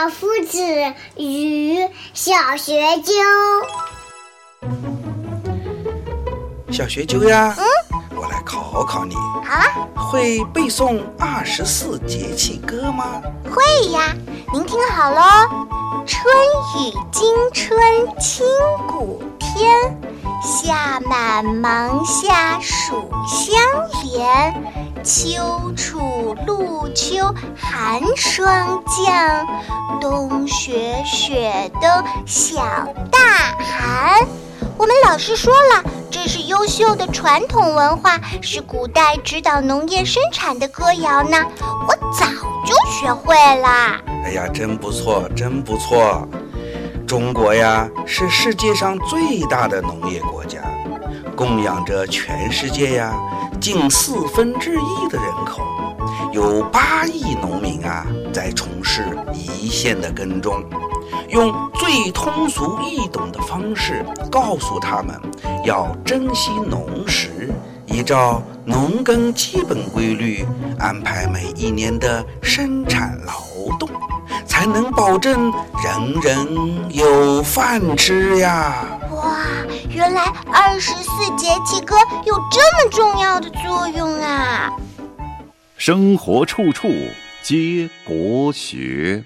老夫子与小学究。小学究呀，嗯，我来考考你。好啊。会背诵二十四节气歌吗？会呀。您听好喽：春雨惊春清谷天，夏满芒夏暑相连。秋处露秋寒霜降，冬雪雪冬小大寒。我们老师说了，这是优秀的传统文化，是古代指导农业生产的歌谣呢。我早就学会了。哎呀，真不错，真不错！中国呀，是世界上最大的农业国家，供养着全世界呀。近四分之一的人口，有八亿农民啊，在从事一线的耕种，用最通俗易懂的方式告诉他们，要珍惜农时，依照农耕基本规律安排每一年的生产劳动，才能保证人人有饭吃呀。哇，原来二十四节气歌有这么重要的作用啊！生活处处皆国学。